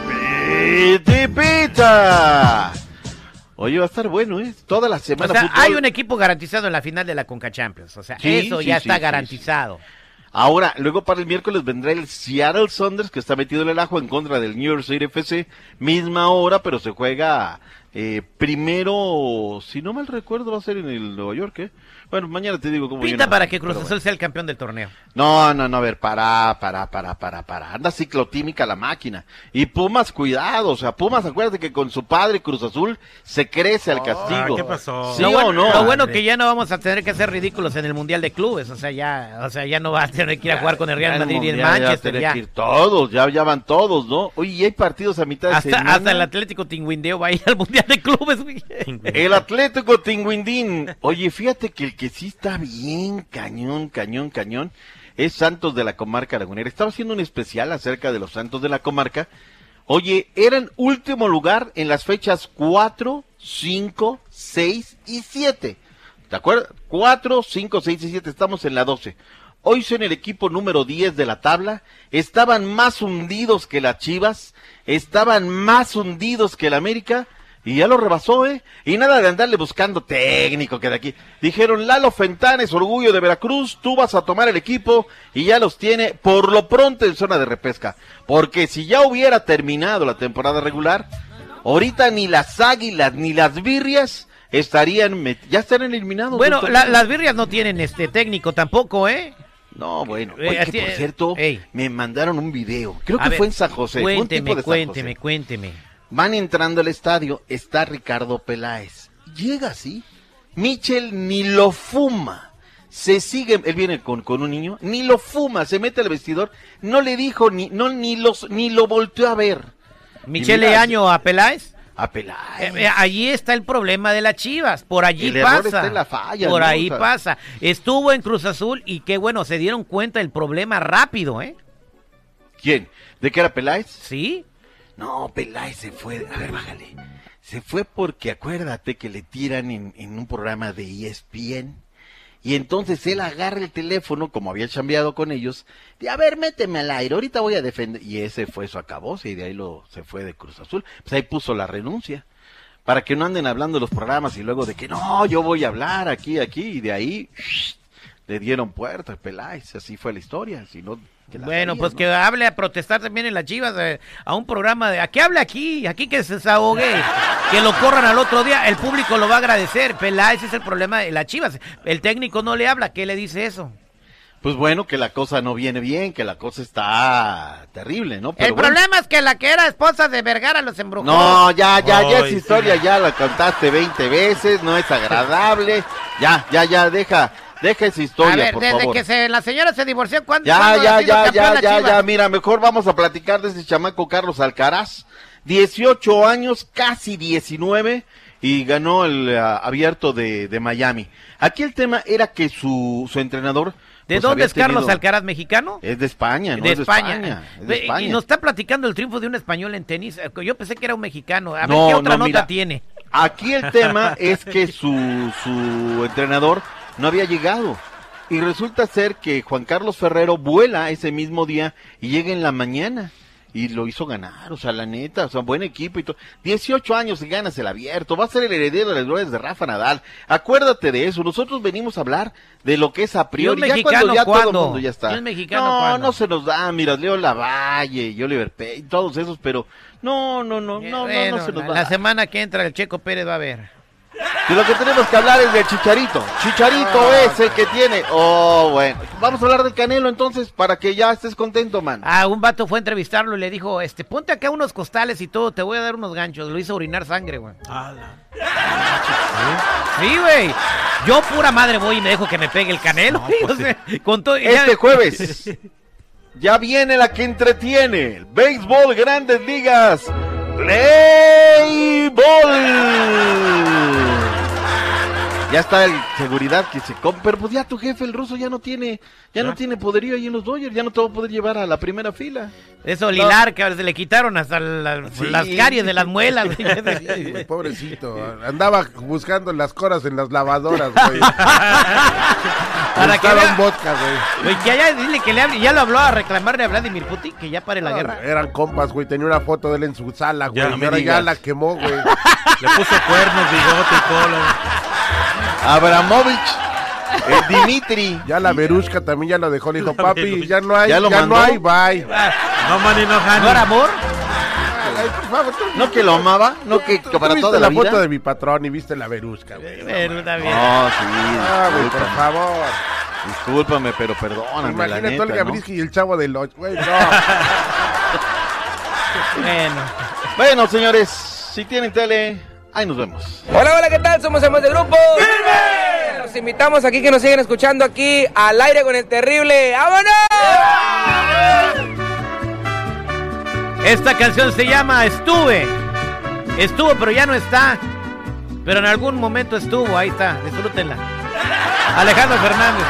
[SPEAKER 11] piti pita. Oye, va a estar bueno, ¿eh? Toda la
[SPEAKER 6] O
[SPEAKER 11] semana.
[SPEAKER 6] sea,
[SPEAKER 11] fútbol.
[SPEAKER 6] hay un equipo garantizado en la final de la Conca Champions. O sea,
[SPEAKER 11] Sí,
[SPEAKER 6] eso
[SPEAKER 11] sí,
[SPEAKER 6] ya
[SPEAKER 11] sí,
[SPEAKER 6] está garantizado.
[SPEAKER 11] Ahora, luego para el miércoles vendrá el Seattle Saunders que está metido en el ajo en contra del New York City FC. Misma hora, pero se juega eh, primero, si no mal recuerdo, va a ser en el Nueva York, ¿eh? Bueno, mañana te digo cómo
[SPEAKER 6] Pinta
[SPEAKER 11] viene.
[SPEAKER 6] para que Cruz Azul
[SPEAKER 11] bueno.
[SPEAKER 6] sea el campeón del torneo.
[SPEAKER 11] No, no, no, a ver, para, para, para, para, para. Anda ciclotímica la máquina. Y Pumas, cuidado, o sea, Pumas, acuérdate que con su padre Cruz Azul se crece al castigo.
[SPEAKER 7] ¿qué pasó?
[SPEAKER 11] ¿Sí
[SPEAKER 6] lo
[SPEAKER 11] o
[SPEAKER 6] bueno,
[SPEAKER 11] no?
[SPEAKER 6] lo bueno que ya no vamos a tener que hacer ridículos en el Mundial de Clubes. O sea, ya, o sea, ya no va a tener que ir a jugar con el Real Madrid y el
[SPEAKER 11] ya
[SPEAKER 6] Manchester. Ya.
[SPEAKER 11] que ir todos, ya, ya van todos, ¿no? Oye, y hay partidos a mitad de
[SPEAKER 6] Hasta,
[SPEAKER 11] semana.
[SPEAKER 6] hasta el Atlético Tingüindeo va a ir al Mundial de Clubes. güey.
[SPEAKER 11] El Atlético Tinguindín. Oye, fíjate que el que sí está bien cañón, cañón, cañón, es Santos de la Comarca Lagunera. Estaba haciendo un especial acerca de los Santos de la Comarca. Oye, eran último lugar en las fechas 4, 5, 6 y 7. ¿De acuerdo? 4, 5, 6 y 7. Estamos en la 12. Hoy son el equipo número 10 de la tabla. Estaban más hundidos que las Chivas. Estaban más hundidos que el América. Y ya lo rebasó, ¿eh? Y nada de andarle buscando técnico que de aquí. Dijeron, Lalo Fentanes, orgullo de Veracruz, tú vas a tomar el equipo y ya los tiene por lo pronto en zona de repesca. Porque si ya hubiera terminado la temporada regular, ahorita ni las águilas ni las birrias estarían, ya estarían eliminados.
[SPEAKER 6] Bueno, la- las birrias no tienen este técnico tampoco, ¿eh?
[SPEAKER 11] No, bueno.
[SPEAKER 6] Eh,
[SPEAKER 11] Oye, que por cierto,
[SPEAKER 6] ey.
[SPEAKER 11] me mandaron un video. Creo
[SPEAKER 6] A
[SPEAKER 11] que
[SPEAKER 6] ver,
[SPEAKER 11] fue en San José. un
[SPEAKER 6] Cuénteme,
[SPEAKER 11] tipo de San
[SPEAKER 6] cuénteme,
[SPEAKER 11] José.
[SPEAKER 6] cuénteme.
[SPEAKER 11] Van entrando al estadio, está Ricardo Peláez. Llega así. Michel ni lo fuma. Se sigue, él viene con, con un niño, ni lo fuma, se mete al vestidor, no le dijo ni, no, ni los, ni lo volteó a ver.
[SPEAKER 6] Michele
[SPEAKER 11] Y mira,
[SPEAKER 6] Año a Peláez.
[SPEAKER 11] A Peláez.
[SPEAKER 6] Eh, eh, allí está el problema de las Chivas, por allí
[SPEAKER 11] El error
[SPEAKER 6] pasa.
[SPEAKER 11] está en la falla,
[SPEAKER 6] por
[SPEAKER 11] ¿no?
[SPEAKER 6] ahí
[SPEAKER 11] O sea-
[SPEAKER 6] pasa. Estuvo en Cruz Azul y qué bueno, se dieron cuenta del problema rápido, ¿eh?
[SPEAKER 11] ¿Quién? ¿De qué era Peláez?
[SPEAKER 6] Sí.
[SPEAKER 11] No, Peláez se fue, a ver, bájale. Se fue porque acuérdate que le tiran en, en un programa de ESPN. Y entonces él agarra el teléfono, como había chambeado con ellos, de a ver, méteme al aire, ahorita voy a defender. Y ese fue su acabose, y de ahí lo, se fue de Cruz Azul. Pues ahí puso la renuncia. Para que no anden hablando los programas y luego de que no, yo voy a hablar aquí, aquí, y de ahí, le dieron puerta a Peláez, así fue la historia, si no,
[SPEAKER 6] Bueno, pues
[SPEAKER 11] ¿no?
[SPEAKER 6] que hable a protestar también en las Chivas eh, a un programa de... ¿A qué hable aquí? Aquí que se desahogue, que lo corran al otro día, el público lo va a agradecer. Peláez es el problema de las Chivas. El técnico no le habla, ¿qué le dice eso?
[SPEAKER 11] Pues bueno, que la cosa no viene bien, que la cosa está terrible, ¿no? Pero
[SPEAKER 6] el
[SPEAKER 11] bueno.
[SPEAKER 6] problema es que la que era esposa de Vergara los embrujó.
[SPEAKER 11] No, ya, ya, ya es historia,
[SPEAKER 7] sí.
[SPEAKER 11] ya la contaste 20 veces, no es agradable. Ya, ya, ya, deja, deja esa historia,
[SPEAKER 6] a ver,
[SPEAKER 11] por
[SPEAKER 6] desde
[SPEAKER 11] favor.
[SPEAKER 6] que se, la señora se divorció, ¿cuándo,
[SPEAKER 11] Ya,
[SPEAKER 6] cuándo
[SPEAKER 11] ya, ya, ya, ya, ya, mira, mejor vamos a platicar de ese chamaco Carlos Alcaraz. 18 años, casi 19, y ganó el eh, abierto de, de Miami. Aquí el tema era que su, su entrenador...
[SPEAKER 6] ¿De
[SPEAKER 11] pues,
[SPEAKER 6] dónde es Carlos Alcaraz, mexicano?
[SPEAKER 11] Es de España, ¿no?
[SPEAKER 6] de
[SPEAKER 11] Es
[SPEAKER 6] España.
[SPEAKER 11] es de España.
[SPEAKER 6] Y nos está platicando el triunfo de un español en tenis. Eh, Yo pensé que era un mexicano. A ver, ¿qué otra
[SPEAKER 11] no,
[SPEAKER 6] nota
[SPEAKER 11] mira.
[SPEAKER 6] tiene?
[SPEAKER 11] Aquí el tema es que su, su entrenador no había llegado. Y resulta ser que Juan Carlos Ferrero vuela ese mismo día y llega en la mañana. Y lo hizo ganar, o sea, la neta, o sea, buen equipo y todo. 18 años y ganas el abierto, va a ser el heredero de las glorias de Rafa Nadal. Acuérdate de eso, nosotros venimos a hablar de lo que es a priori.
[SPEAKER 6] ¿Y un
[SPEAKER 11] ya
[SPEAKER 6] mexicano
[SPEAKER 11] cuando ya todo el mundo ya está.
[SPEAKER 6] ¿Y un mexicano
[SPEAKER 11] no,
[SPEAKER 6] cuándo?
[SPEAKER 11] no se nos da, mira, Leo Lavalle y Oliver Payne, todos esos, pero no, no, no, no, no,
[SPEAKER 6] Bueno,
[SPEAKER 11] no se nos
[SPEAKER 6] la,
[SPEAKER 11] va.
[SPEAKER 6] la semana que entra el Checo Pérez va a ver.
[SPEAKER 11] De lo que tenemos que hablar es del Chicharito. Chicharito
[SPEAKER 6] Ah,
[SPEAKER 11] ese que tiene. Oh, bueno. Vamos a hablar del Canelo entonces para que ya estés contento, man.
[SPEAKER 6] Ah, un vato fue a entrevistarlo y le dijo, este, ponte acá unos costales y todo, te voy a dar unos ganchos. Lo hizo orinar sangre, güey. Sí, güey. Yo pura madre voy y me dejo que me pegue el canelo. güey, o sea, con todo- ya-
[SPEAKER 11] Este jueves ya viene la que entretiene. El béisbol, grandes ligas. Play Ball. Ya está el seguridad que se compra. Pero pues ya tu jefe, el ruso, ya no tiene, ya no tiene poderío ahí en los Dodgers. Ya no te va a poder llevar a la primera fila.
[SPEAKER 6] Eso, Lilar, que se le quitaron hasta la-
[SPEAKER 11] Sí.
[SPEAKER 6] las caries de las muelas. güey.
[SPEAKER 8] Sí, güey, pobrecito. Andaba buscando las coras en las lavadoras, güey.
[SPEAKER 6] Para que vea-
[SPEAKER 8] un vodka, güey.
[SPEAKER 6] Güey, que ya dile que le hable, ya lo habló a reclamarle a Vladimir Putin que ya pare la
[SPEAKER 8] No,
[SPEAKER 6] guerra.
[SPEAKER 8] Eran compas, güey. Tenía una foto de él en su sala, güey.
[SPEAKER 7] Ya,
[SPEAKER 8] y
[SPEAKER 7] no
[SPEAKER 8] ahora ya la quemó, güey.
[SPEAKER 7] Le puso cuernos, bigote y todo.
[SPEAKER 11] Abramovich. El Dimitri.
[SPEAKER 8] Ya la Verushka también ya lo dejó. Le dijo, papi, ya no hay,
[SPEAKER 11] ¿Ya
[SPEAKER 8] ya, no hay, bye.
[SPEAKER 7] No money, no honey.
[SPEAKER 6] ¿No era amor?
[SPEAKER 8] Por favor,
[SPEAKER 11] No que lo amaba, no que, que para toda
[SPEAKER 8] viste
[SPEAKER 11] la
[SPEAKER 8] la
[SPEAKER 11] vida.
[SPEAKER 8] foto de mi patrón y viste la Verushka, güey.
[SPEAKER 6] Está bien.
[SPEAKER 11] No, sí,
[SPEAKER 8] Ah, güey, por favor.
[SPEAKER 11] discúlpame, pero perdóname, la
[SPEAKER 8] Imagínate
[SPEAKER 11] neta,
[SPEAKER 8] Olga
[SPEAKER 11] ¿no?
[SPEAKER 8] Brisky y el chavo del 8, güey, no.
[SPEAKER 6] Bueno.
[SPEAKER 11] Bueno, señores, si tienen tele, ahí nos vemos.
[SPEAKER 12] Hola, hola, ¿qué tal? Somos Hemos de Grupo. Los invitamos aquí que nos siguen escuchando aquí al aire con el terrible. ¡Vámonos!
[SPEAKER 6] Esta canción se llama Estuve. Estuvo, pero ya no está. Pero en algún momento estuvo, ahí está, disfrútenla. Alejandro Fernández.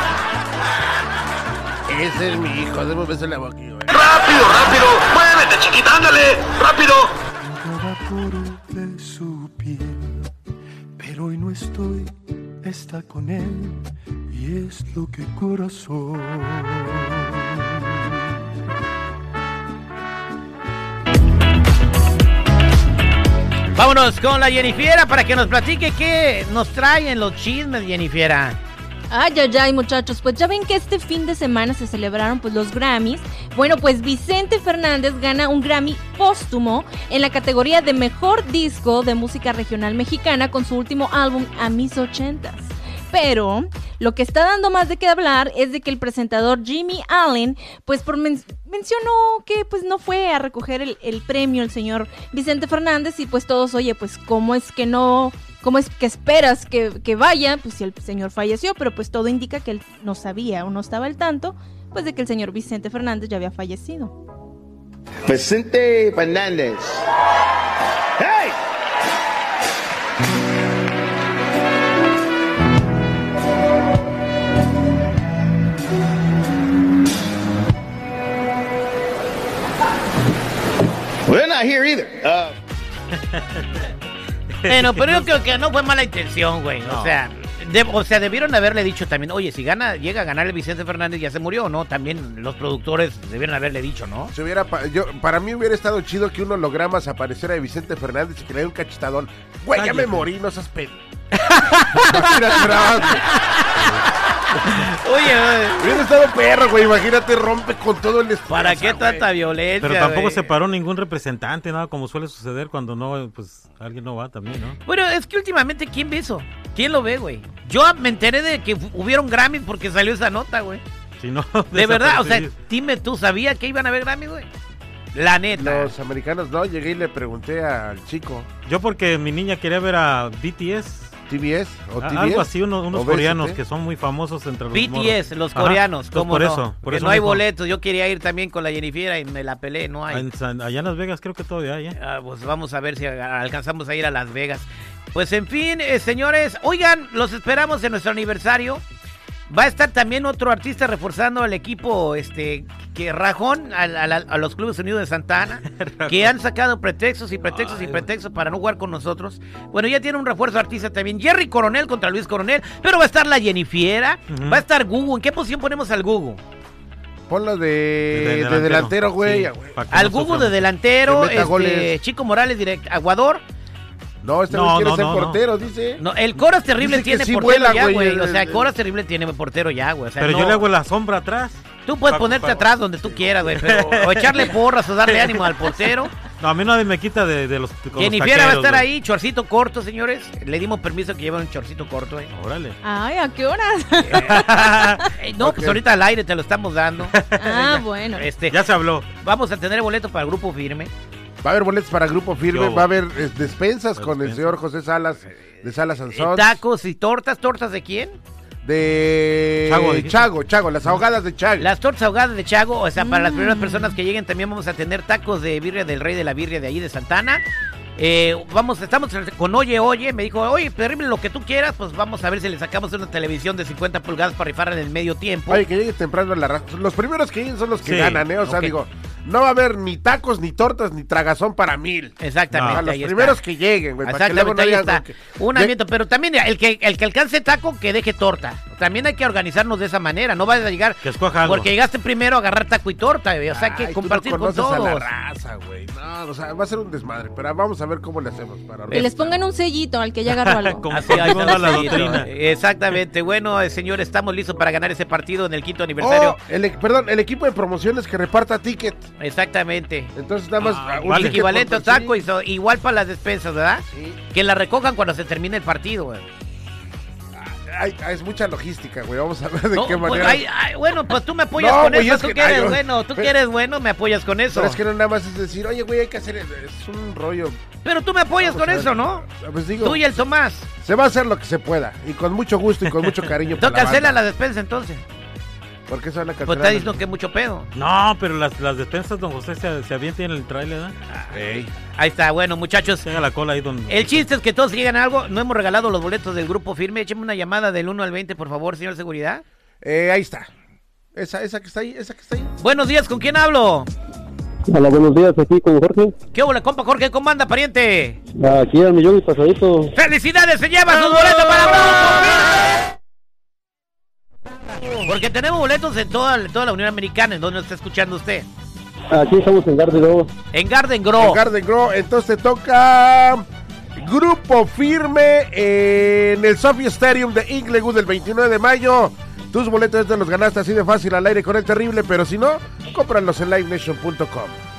[SPEAKER 8] Ese es mi hijo, debo besar la boca.
[SPEAKER 9] ¡Rápido, rápido! ¡Muévete, chiquita, ándale! ¡Rápido!
[SPEAKER 10] De su piel, pero hoy no estoy, está con él y es lo que corazón.
[SPEAKER 6] Vámonos con la Jennifiera para que nos platique qué nos traen los chismes, Jennifiera.
[SPEAKER 5] Ay, ay, ay, muchachos, pues ya ven que este fin de semana se celebraron pues los Grammys. Bueno, pues Vicente Fernández gana un Grammy póstumo en la categoría de Mejor Disco de Música Regional Mexicana con su último álbum A Mis Ochentas. Pero lo que está dando más de qué hablar es de que el presentador Jimmy Allen pues por men- mencionó que pues no fue a recoger el, el premio el señor Vicente Fernández y pues todos, oye, pues cómo es que no ¿Cómo es que esperas que, que vaya? Pues si el señor falleció, pero pues todo indica que él no sabía o no estaba al tanto, pues de que el señor Vicente Fernández ya había fallecido.
[SPEAKER 2] Vicente Fernández. We're not here either. Uh,
[SPEAKER 6] Bueno, pero yo creo que no fue mala intención, güey. O sea, de- o sea, debieron haberle dicho también, oye, si gana, llega a ganar el Vicente Fernández, ya se murió, ¿no? También los productores debieron haberle dicho, ¿no?
[SPEAKER 8] Se hubiera pa- yo, para mí hubiera estado chido que un holograma se apareciera de Vicente Fernández y que le dé un cachetadón. Güey, ya me morí, no seas pedo.
[SPEAKER 6] Oye,
[SPEAKER 8] Hubiera estado perro, güey. Imagínate, rompe con todo el espacio.
[SPEAKER 6] ¿para qué tanta violencia?
[SPEAKER 13] Pero tampoco
[SPEAKER 6] güey?
[SPEAKER 13] se paró ningún representante, nada como suele suceder cuando no, pues alguien no va también, ¿no?
[SPEAKER 6] Bueno, es que últimamente, ¿quién ve eso? ¿Quién lo ve, güey? Yo me enteré de que hu- hubieron Grammys porque salió esa nota, güey.
[SPEAKER 13] Si no,
[SPEAKER 6] De verdad, o sea, dime tú, ¿sabía que iban a haber Grammys, güey? La neta.
[SPEAKER 8] Los americanos no, llegué y le pregunté al chico,
[SPEAKER 13] Yo porque mi niña quería ver a BTS.
[SPEAKER 8] ¿TBS o
[SPEAKER 13] a-
[SPEAKER 8] TBS?
[SPEAKER 13] Algo así, uno- unos
[SPEAKER 8] ¿O BST?
[SPEAKER 13] coreanos que son muy famosos entre los
[SPEAKER 6] BTS, los coreanos, ¿cómo
[SPEAKER 13] por
[SPEAKER 6] no?
[SPEAKER 13] eso, por
[SPEAKER 6] que
[SPEAKER 13] eso
[SPEAKER 6] no hay
[SPEAKER 13] dijo,
[SPEAKER 6] boletos, yo quería ir también con la Jennifer y me la peleé, no hay.
[SPEAKER 13] en San- allá en Las Vegas creo que todavía hay, ¿eh?
[SPEAKER 6] Ah, pues vamos a ver si alcanzamos a ir a Las Vegas. Pues en fin, eh, señores, oigan, los esperamos en nuestro aniversario. Va a estar también otro artista reforzando al equipo, este, que Rajón, a, a los Clubes Unidos de Santa Ana, que han sacado pretextos y pretextos y pretextos para no jugar con nosotros. Bueno, ya tiene un refuerzo artista también, Jerry Coronel contra Luis Coronel, pero va a estar la Jennifiera, va a estar Gugu. ¿En qué posición ponemos al Gugu?
[SPEAKER 8] Ponlo de,
[SPEAKER 13] De
[SPEAKER 8] de delantero, güey.
[SPEAKER 13] Sí,
[SPEAKER 6] Al Gugu de delantero, este. Chico Morales direct, Aguador.
[SPEAKER 8] No, este
[SPEAKER 13] No,
[SPEAKER 8] quiere
[SPEAKER 13] no,
[SPEAKER 8] ser
[SPEAKER 13] no, no.
[SPEAKER 8] portero, dice.
[SPEAKER 6] No, el Coras Terrible
[SPEAKER 8] Dice
[SPEAKER 6] tiene
[SPEAKER 8] sí
[SPEAKER 6] portero
[SPEAKER 8] vuela,
[SPEAKER 6] ya,
[SPEAKER 8] güey,
[SPEAKER 6] O sea,
[SPEAKER 8] el-
[SPEAKER 6] Coras Terrible tiene portero ya, güey. O sea,
[SPEAKER 13] Pero
[SPEAKER 6] no-
[SPEAKER 13] yo le hago la sombra atrás.
[SPEAKER 6] Tú puedes
[SPEAKER 13] pa-
[SPEAKER 6] ponerte
[SPEAKER 13] pa-
[SPEAKER 6] atrás donde tú quieras, güey. Pero, o echarle porras o darle ánimo al portero.
[SPEAKER 13] No, a mí nadie me quita de, de los
[SPEAKER 6] Jennifer va a estar ahí, chorcito corto, señores. Le dimos permiso que lleve un chorcito corto, eh.
[SPEAKER 13] Órale.
[SPEAKER 5] Ay, ¿a qué horas?
[SPEAKER 6] Eh, no, pues ahorita al aire te lo estamos dando.
[SPEAKER 5] ah, bueno.
[SPEAKER 6] Este,
[SPEAKER 13] Ya se habló.
[SPEAKER 6] vamos a tener boleto para el grupo firme.
[SPEAKER 8] Va a haber boletos para Grupo Firme, va a haber eh, despensas con el señor José Salas de Salas
[SPEAKER 6] Eh,
[SPEAKER 8] Sansón.
[SPEAKER 6] tacos y tortas. ¿Tortas de quién?
[SPEAKER 8] De
[SPEAKER 13] Chago, dijiste.
[SPEAKER 8] Chago, Chago, las ahogadas de Chago.
[SPEAKER 6] Las tortas ahogadas de Chago, o sea, para las
[SPEAKER 5] Mm.
[SPEAKER 6] primeras personas que lleguen también vamos a tener tacos de birria del rey de la birria de ahí de Santana. Eh, vamos, estamos con Oye Oye, me dijo, oye, terrible lo que tú quieras, pues vamos a ver si le sacamos una televisión de 50 pulgadas para rifar en el medio tiempo.
[SPEAKER 8] Oye, que llegue temprano a la raza. Los primeros que lleguen son los que
[SPEAKER 13] Sí,
[SPEAKER 8] ganan, ¿eh? O sea,
[SPEAKER 6] ok.
[SPEAKER 8] digo, no va a haber ni tacos, ni tortas, ni tragazón para mil.
[SPEAKER 6] Exactamente,
[SPEAKER 8] los
[SPEAKER 6] ahí está.
[SPEAKER 8] primeros que lleguen, güey. Para que luego
[SPEAKER 6] Exactamente,
[SPEAKER 8] no
[SPEAKER 6] ahí
[SPEAKER 8] digan
[SPEAKER 6] está.
[SPEAKER 8] como que-
[SPEAKER 6] Un ambiente, pero también el que, el que alcance taco, que deje torta. También hay que organizarnos de esa manera, no vayas a llegar...
[SPEAKER 13] Que escoja algo.
[SPEAKER 6] Porque llegaste primero a agarrar taco y torta, güey, o sea, hay que
[SPEAKER 8] Ay, tú no
[SPEAKER 6] compartir con
[SPEAKER 8] conoces a la
[SPEAKER 6] todos.
[SPEAKER 8] raza, güey. No, o sea, va a ser un desmadre, pero vamos a ver cómo le hacemos para
[SPEAKER 5] Que les pongan un sellito al que ya agarró algo.
[SPEAKER 13] Como
[SPEAKER 6] Así, ahí está
[SPEAKER 13] la doctrina.
[SPEAKER 6] Exactamente. Bueno, eh, señor, estamos listos para ganar ese partido en el quinto aniversario.
[SPEAKER 8] Oh, el, e- perdón, el equipo de promociones que reparta ticket.
[SPEAKER 6] Exactamente.
[SPEAKER 8] Entonces nada más
[SPEAKER 13] Ah,
[SPEAKER 8] un
[SPEAKER 13] vale.
[SPEAKER 8] ticket
[SPEAKER 6] Equivalente a taco y so- igual para las despensas, ¿verdad?
[SPEAKER 8] sí.
[SPEAKER 6] Que la recojan cuando se termine el partido, güey.
[SPEAKER 8] Ay, ay, es mucha logística, güey. Vamos a ver de
[SPEAKER 6] No,
[SPEAKER 8] qué
[SPEAKER 6] pues,
[SPEAKER 8] manera.
[SPEAKER 6] ay, bueno, pues tú me apoyas
[SPEAKER 8] No,
[SPEAKER 6] con
[SPEAKER 8] güey,
[SPEAKER 6] eso.
[SPEAKER 8] es
[SPEAKER 6] Tú
[SPEAKER 8] que-
[SPEAKER 6] que eres
[SPEAKER 8] yo-
[SPEAKER 6] bueno, tú que
[SPEAKER 8] pero-
[SPEAKER 6] eres bueno, me apoyas con eso.
[SPEAKER 8] Pero es que no nada más es decir, oye, güey, hay que hacer. Es un rollo.
[SPEAKER 6] Pero tú me apoyas
[SPEAKER 8] Vamos
[SPEAKER 6] con eso, ¿no?
[SPEAKER 8] Pues digo,
[SPEAKER 6] Tú y el Tomás.
[SPEAKER 8] se va a hacer lo que se pueda. Y con mucho gusto y con mucho cariño.
[SPEAKER 6] Tú
[SPEAKER 8] la
[SPEAKER 6] cancela la despensa entonces.
[SPEAKER 8] ¿Por qué se van a
[SPEAKER 6] Pues
[SPEAKER 8] cancelar?
[SPEAKER 6] está diciendo que es mucho pedo.
[SPEAKER 13] No, pero las, las despensas, don José, se, se avientan en el trailer, ¿verdad?
[SPEAKER 8] Ey.
[SPEAKER 6] Ahí está, bueno, muchachos.
[SPEAKER 13] Tenga la cola ahí donde...
[SPEAKER 6] El chiste es que todos llegan a algo. No hemos regalado los boletos del grupo firme. Écheme una llamada del 1 al 20, por favor, señor seguridad.
[SPEAKER 8] Eh, ahí está. Esa, esa que está ahí, esa que está ahí.
[SPEAKER 6] Buenos días, ¿con quién hablo?
[SPEAKER 14] Hola, buenos días, aquí con Jorge.
[SPEAKER 6] ¿Qué hola, compa Jorge? ¿Cómo anda, pariente?
[SPEAKER 14] Aquí al millón y pasadito.
[SPEAKER 6] ¡Felicidades! ¡Se lleva sus boletos para! Porque tenemos boletos en toda, toda la Unión Americana. ¿En dónde está escuchando usted?
[SPEAKER 14] Aquí estamos en Garden
[SPEAKER 6] En Garden
[SPEAKER 8] En
[SPEAKER 6] Grove.
[SPEAKER 8] Garden Grove. Entonces te toca Grupo Firme en el Sophie Stadium de Inglewood el 29 de mayo. Tus boletos te los ganaste así de fácil al aire con el terrible, pero si no, cómpralos en livenation.com.